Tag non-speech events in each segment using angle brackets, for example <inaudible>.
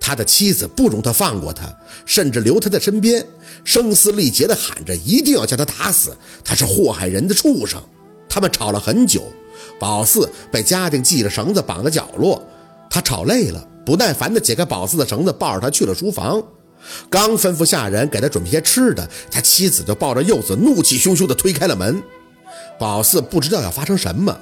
他的妻子不容他放过他，甚至留他在身边，声嘶力竭地喊着一定要将他打死，他是祸害人的畜生。他们吵了很久，宝四被家丁系着绳子绑在角落，他吵累了，不耐烦地解开宝四的绳子，抱着他去了书房。刚吩咐下人给他准备些吃的，他妻子就抱着柚子，怒气汹汹地推开了门。宝四不知道要发生什么，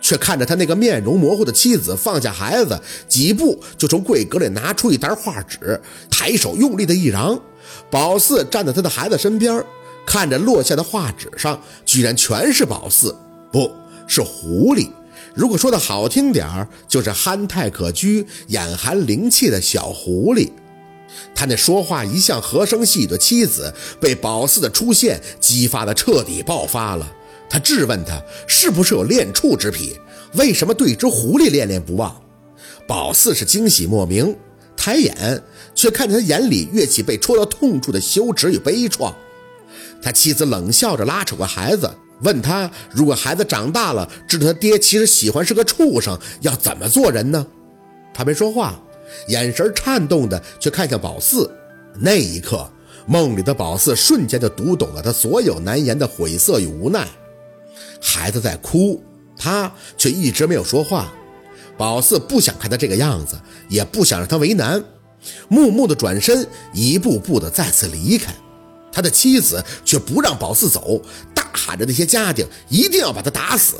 却看着他那个面容模糊的妻子放下孩子，几步就从柜格里拿出一沓画纸，抬手用力的一扬。宝四站在他的孩子身边，看着落下的画纸上，居然全是宝四，不是狐狸。如果说的好听点儿，就是憨态可掬、眼含灵气的小狐狸。他那说话一向和声细语的妻子，被宝四的出现激发的彻底爆发了。他质问他是不是有恋畜之癖，为什么对只狐狸恋恋不忘？宝四是惊喜莫名，抬眼却看见他眼里跃起被戳到痛处的羞耻与悲怆。他妻子冷笑着拉扯过孩子，问他如果孩子长大了知道他爹其实喜欢是个畜生，要怎么做人呢？他没说话。眼神颤动的，却看向宝四。那一刻，梦里的宝四瞬间就读懂了他所有难言的悔色与无奈。孩子在哭，他却一直没有说话。宝四不想看他这个样子，也不想让他为难，木木的转身，一步步的再次离开。他的妻子却不让宝四走，大喊着那些家丁一定要把他打死。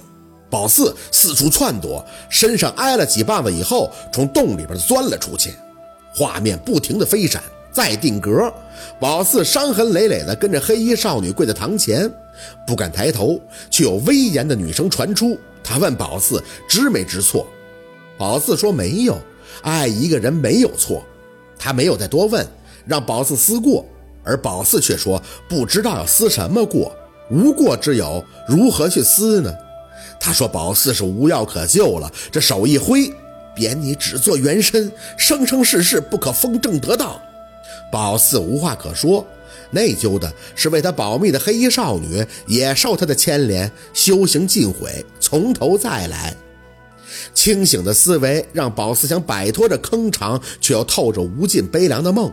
宝四四处窜躲，身上挨了几棒子以后，从洞里边钻了出去。画面不停的飞闪，再定格。宝四伤痕累累的跟着黑衣少女跪在堂前，不敢抬头，却有威严的女声传出。他问宝四知没知错？宝四说没有，爱一个人没有错。他没有再多问，让宝四思过，而宝四却说不知道要思什么过，无过之有，如何去思呢？他说：“宝四是无药可救了。”这手一挥，贬你只做原身，生生世世不可封正得道。宝四无话可说，内疚的是为他保密的黑衣少女也受他的牵连，修行尽毁，从头再来。清醒的思维让宝四想摆脱这坑长却又透着无尽悲凉的梦。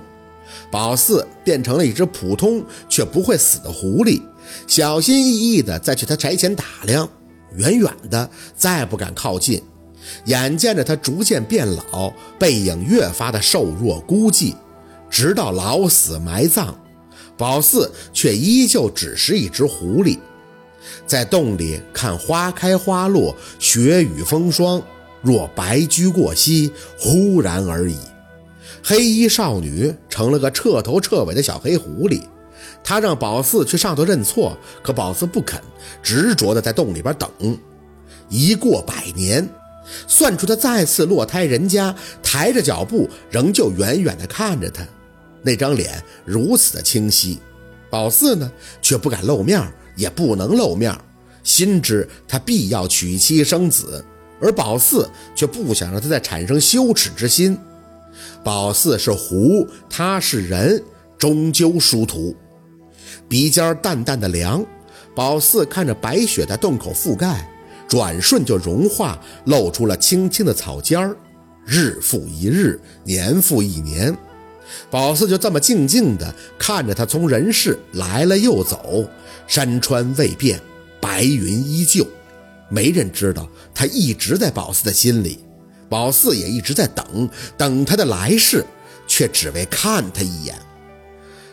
宝四变成了一只普通却不会死的狐狸，小心翼翼地在去他宅前打量。远远的，再不敢靠近。眼见着他逐渐变老，背影越发的瘦弱孤寂，直到老死埋葬，宝四却依旧只是一只狐狸，在洞里看花开花落，雪雨风霜，若白驹过隙，忽然而已。黑衣少女成了个彻头彻尾的小黑狐狸。她让宝四去上头认错，可宝四不肯，执着的在洞里边等。一过百年，算出他再次落胎人家，抬着脚步，仍旧远远的看着他，那张脸如此的清晰。宝四呢，却不敢露面，也不能露面，心知他必要娶妻生子，而宝四却不想让他再产生羞耻之心。宝四是狐，他是人，终究殊途。鼻尖淡淡的凉，宝四看着白雪在洞口覆盖，转瞬就融化，露出了青青的草尖儿。日复一日，年复一年，宝四就这么静静地看着他从人世来了又走，山川未变，白云依旧。没人知道他一直在宝四的心里，宝四也一直在等，等他的来世，却只为看他一眼。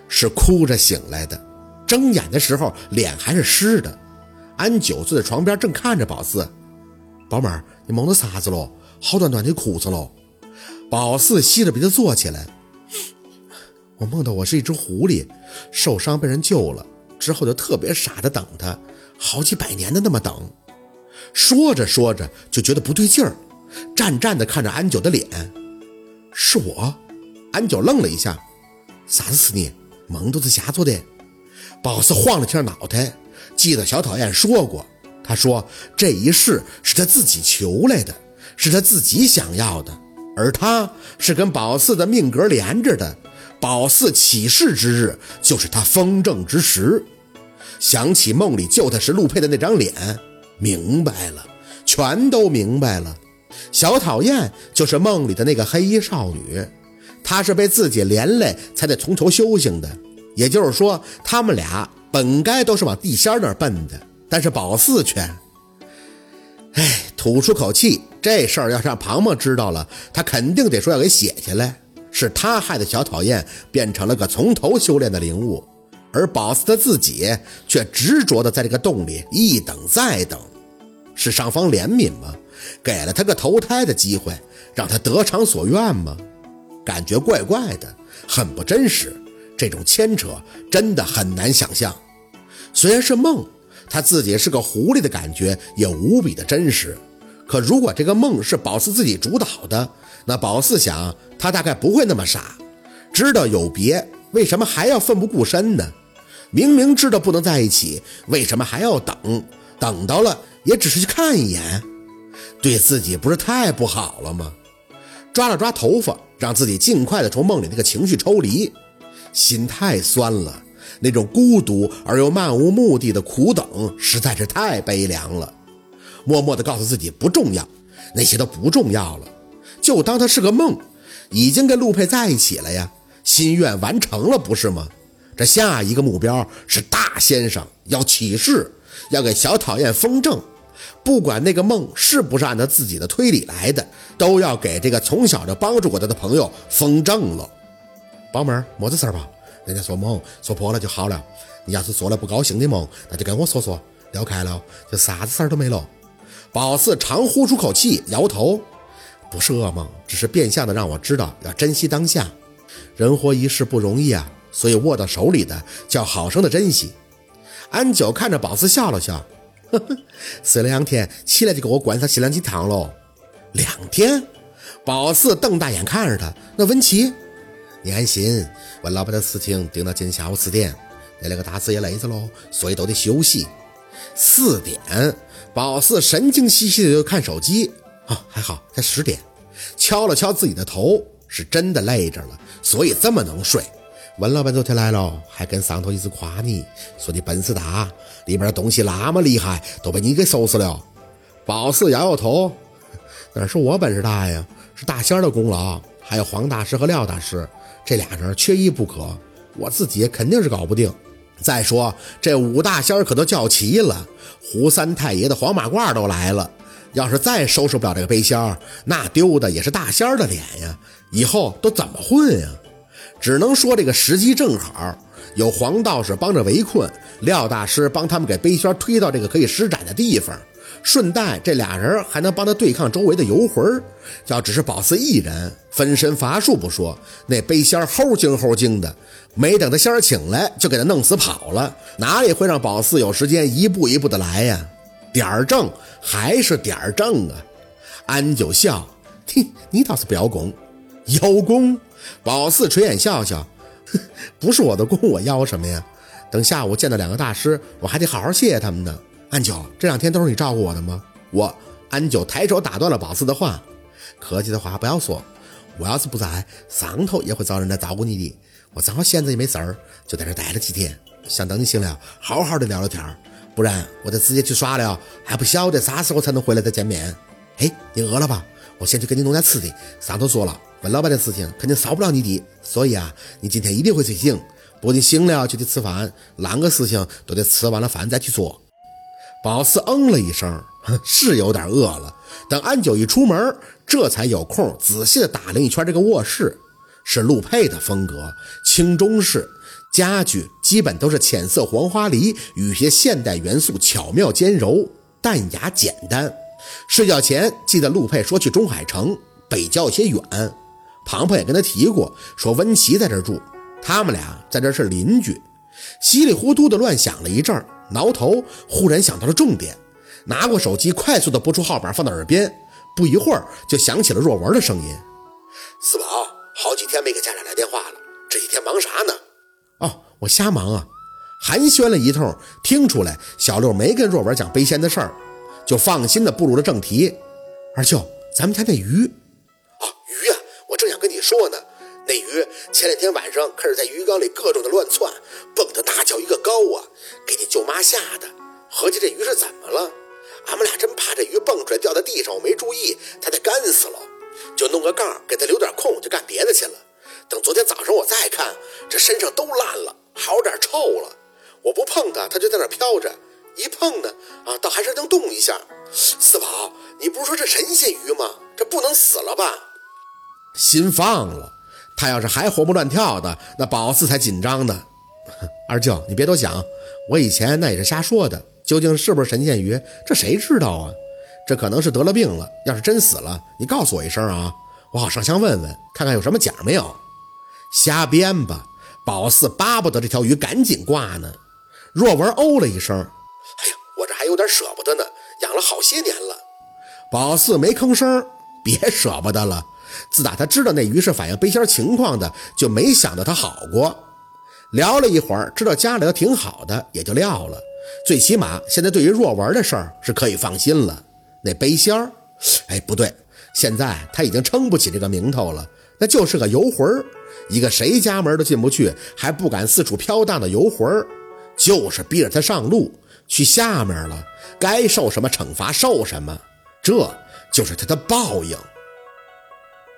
是哭着醒来的。睁眼的时候，脸还是湿的。安九坐在床边，正看着宝四。宝妹儿，你蒙到啥子喽？好端端的哭着喽。宝四吸着鼻子坐起来。我梦到我是一只狐狸，受伤被人救了，之后就特别傻的等他，好几百年的那么等。说着说着就觉得不对劲儿，战战的看着安九的脸。是我？安九愣了一下。啥子你？梦都是瞎做的。宝四晃了下脑袋，记得小讨厌说过，他说这一世是他自己求来的，是他自己想要的，而他是跟宝四的命格连着的，宝四起事之日就是他风正之时。想起梦里救他时陆佩的那张脸，明白了，全都明白了。小讨厌就是梦里的那个黑衣少女，他是被自己连累才得从头修行的。也就是说，他们俩本该都是往地仙那儿奔的，但是宝四却……哎，吐出口气，这事儿要让庞庞知道了，他肯定得说要给写下来。是他害的小讨厌变成了个从头修炼的灵物，而宝四他自己却执着的在这个洞里一等再等。是上方怜悯吗？给了他个投胎的机会，让他得偿所愿吗？感觉怪怪的，很不真实。这种牵扯真的很难想象。虽然是梦，他自己是个狐狸的感觉也无比的真实。可如果这个梦是宝四自己主导的，那宝四想，他大概不会那么傻，知道有别，为什么还要奋不顾身呢？明明知道不能在一起，为什么还要等？等到了，也只是去看一眼，对自己不是太不好了吗？抓了抓头发，让自己尽快的从梦里那个情绪抽离。心太酸了，那种孤独而又漫无目的的苦等实在是太悲凉了。默默地告诉自己不重要，那些都不重要了，就当它是个梦，已经跟陆佩在一起了呀，心愿完成了，不是吗？这下一个目标是大先生要起誓，要给小讨厌封正，不管那个梦是不是按照自己的推理来的，都要给这个从小就帮助过他的朋友封正了。宝妹儿，么子事儿吧？人家说梦说破了就好了。你要是做了不高兴的梦，那就跟我说说，聊开了就啥子事儿都没了。宝四长呼出口气，摇头，不是噩梦，只是变相的让我知道要珍惜当下。人 <laughs> 活一世不容易啊，所以握到手里的叫好生的珍惜。安九看着宝四笑了笑，呵呵，死了两天，起来就给我管上洗两鸡汤喽。两天？宝四瞪大眼看着他，那文琪。你安心，我老板的事情定到今天下午四点。那两个大师也累着喽，所以都得休息。四点，宝四神经兮兮的就看手机。啊，还好才十点。敲了敲自己的头，是真的累着了，所以这么能睡。文老板昨天来了，还跟上头一直夸你，说你本事大，里面的东西那么厉害，都被你给收拾了。宝四摇摇头，哪是我本事大呀，是大仙的功劳，还有黄大师和廖大师。这俩人缺一不可，我自己肯定是搞不定。再说这五大仙可都叫齐了，胡三太爷的黄马褂都来了。要是再收拾不了这个背仙那丢的也是大仙儿的脸呀！以后都怎么混呀？只能说这个时机正好，有黄道士帮着围困，廖大师帮他们给背仙推到这个可以施展的地方。顺带这俩人还能帮他对抗周围的游魂要只是宝四一人，分身乏术不说，那背仙齁精齁精的，没等他仙儿请来，就给他弄死跑了，哪里会让宝四有时间一步一步的来呀？点儿正还是点儿正啊！安九笑，嘿，你倒是不邀功，邀功？宝四垂眼笑笑，不是我的功，我邀什么呀？等下午见到两个大师，我还得好好谢谢他们呢。安九，这两天都是你照顾我的吗？我安九抬手打断了宝四的话，客气的话不要说。我要是不在，上头也会找人来照顾你的。我正好闲着也没事儿，就在这待了几天，想等你醒了，好好的聊聊天儿。不然我就直接去耍了，还不晓得啥时候才能回来再见面。嘿，你饿了吧？我先去给你弄点吃的。上头说了，文老板的事情肯定少不了你的，所以啊，你今天一定会睡醒。不过，你醒了就得吃饭，啷个事情都得吃完了饭再去做。宝四嗯了一声，<laughs> 是有点饿了。等安九一出门，这才有空仔细的打量一圈这个卧室，是陆佩的风格，清中式，家具基本都是浅色黄花梨，与些现代元素巧妙兼柔，淡雅简单。睡觉前记得陆佩说去中海城，北郊有些远。庞庞也跟他提过，说温琪在这住，他们俩在这是邻居。稀里糊涂的乱想了一阵儿。挠头，忽然想到了重点，拿过手机，快速的拨出号码，放到耳边。不一会儿，就响起了若文的声音：“四宝，好几天没给家长来电话了，这几天忙啥呢？”“哦，我瞎忙啊。”寒暄了一通，听出来小六没跟若文讲背仙的事儿，就放心的步入了正题：“二舅，咱们家那鱼……哦，鱼呀，我正想跟你说呢。那鱼前两天晚上开始在鱼缸里各种的乱窜，蹦的大叫一个高啊！”给你舅妈吓的，合计这鱼是怎么了？俺们俩真怕这鱼蹦出来掉在地上，我没注意，它得干死了。就弄个杠给它留点空，就干别的去了。等昨天早上我再看，这身上都烂了，还有点臭了。我不碰它，它就在那飘着；一碰呢，啊，倒还是能动一下。四宝，你不是说这神仙鱼吗？这不能死了吧？心放了，他要是还活蹦乱跳的，那宝四才紧张呢。<laughs> 二舅，你别多想，我以前那也是瞎说的。究竟是不是神仙鱼，这谁知道啊？这可能是得了病了。要是真死了，你告诉我一声啊，我好上香问问，看看有什么奖没有。瞎编吧！宝四巴不得这条鱼赶紧挂呢。若文哦了一声：“哎呀，我这还有点舍不得呢，养了好些年了。”宝四没吭声，别舍不得了。自打他知道那鱼是反映背仙情况的，就没想到他好过。聊了一会儿，知道家里头挺好的，也就撂了。最起码现在对于若文的事儿是可以放心了。那背仙儿，哎，不对，现在他已经撑不起这个名头了，那就是个游魂儿，一个谁家门都进不去，还不敢四处飘荡的游魂儿。就是逼着他上路去下面了，该受什么惩罚受什么，这就是他的报应。